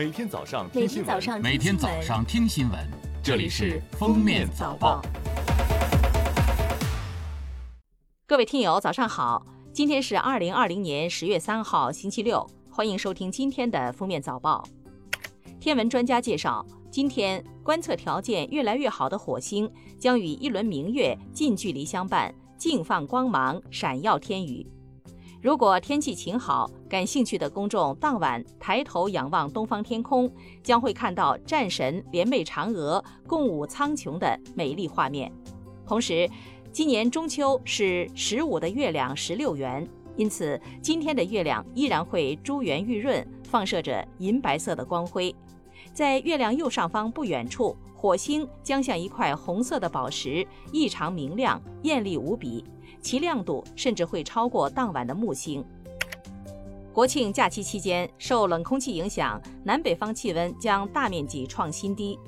每天早上听新闻，每天早上听新闻，这里是《封面早报》。各位听友，早上好！今天是二零二零年十月三号，星期六，欢迎收听今天的《封面早报》。天文专家介绍，今天观测条件越来越好的火星将与一轮明月近距离相伴，静放光芒，闪耀天宇。如果天气晴好，感兴趣的公众当晚抬头仰望东方天空，将会看到战神联袂嫦娥共舞苍穹的美丽画面。同时，今年中秋是十五的月亮十六圆，因此今天的月亮依然会珠圆玉润，放射着银白色的光辉。在月亮右上方不远处，火星将像一块红色的宝石，异常明亮，艳丽无比。其亮度甚至会超过当晚的木星。国庆假期期间，受冷空气影响，南北方气温将大面积创新低。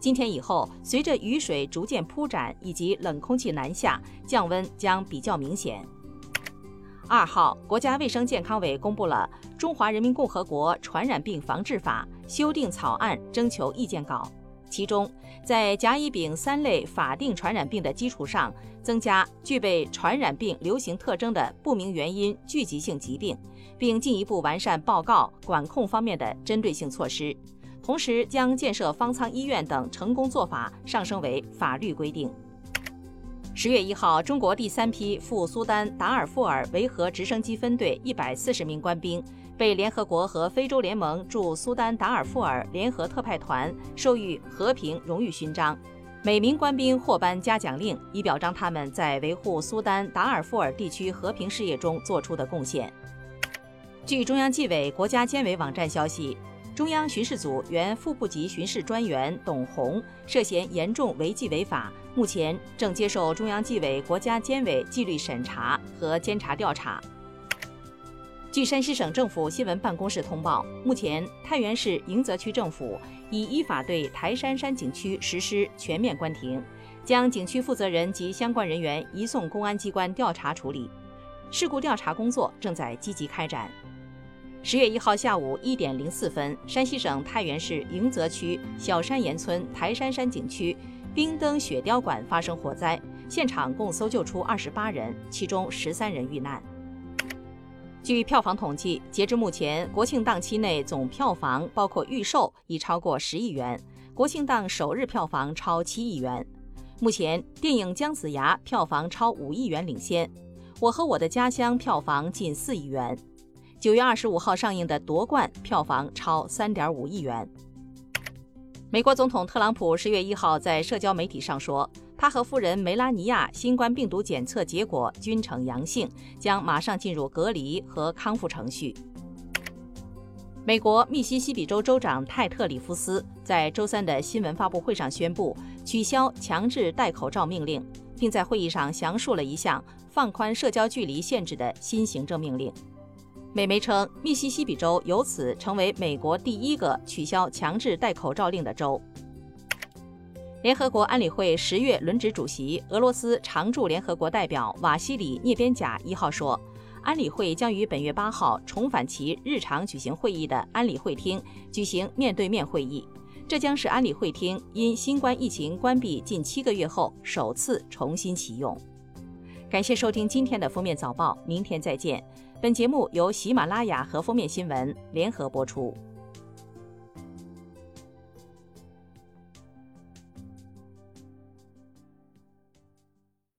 今天以后，随着雨水逐渐铺展以及冷空气南下，降温将比较明显。二号，国家卫生健康委公布了《中华人民共和国传染病防治法》修订草案征求意见稿。其中，在甲、乙、丙三类法定传染病的基础上，增加具备传染病流行特征的不明原因聚集性疾病，并进一步完善报告管控方面的针对性措施。同时，将建设方舱医院等成功做法上升为法律规定。十月一号，中国第三批赴苏丹达尔富尔维和直升机分队一百四十名官兵。被联合国和非洲联盟驻苏丹达尔富尔联合特派团授予和平荣誉勋章，每名官兵获颁嘉奖令，以表彰他们在维护苏丹达尔富尔地区和平事业中做出的贡献。据中央纪委国家监委网站消息，中央巡视组原副部级巡视专员董红涉嫌严重违纪违法，目前正接受中央纪委国家监委纪律审查和监察调查。据山西省政府新闻办公室通报，目前太原市迎泽区政府已依法对台山山景区实施全面关停，将景区负责人及相关人员移送公安机关调查处理。事故调查工作正在积极开展。十月一号下午一点零四分，山西省太原市迎泽区小山岩村台山山景区冰灯雪雕馆发生火灾，现场共搜救出二十八人，其中十三人遇难。据票房统计，截至目前，国庆档期内总票房包括预售已超过十亿元，国庆档首日票房超七亿元。目前，电影《姜子牙》票房超五亿元领先，《我和我的家乡》票房近四亿元。九月二十五号上映的《夺冠》票房超三点五亿元。美国总统特朗普十月一号在社交媒体上说。他和夫人梅拉尼亚新冠病毒检测结果均呈阳性，将马上进入隔离和康复程序。美国密西西比州州长泰特里夫斯在周三的新闻发布会上宣布取消强制戴口罩命令，并在会议上详述了一项放宽社交距离限制的新行政命令。美媒称，密西西比州由此成为美国第一个取消强制戴口罩令的州。联合国安理会十月轮值主席、俄罗斯常驻联合国代表瓦西里涅边贾一号说，安理会将于本月八号重返其日常举行会议的安理会厅举行面对面会议，这将是安理会厅因新冠疫情关闭近七个月后首次重新启用。感谢收听今天的封面早报，明天再见。本节目由喜马拉雅和封面新闻联合播出。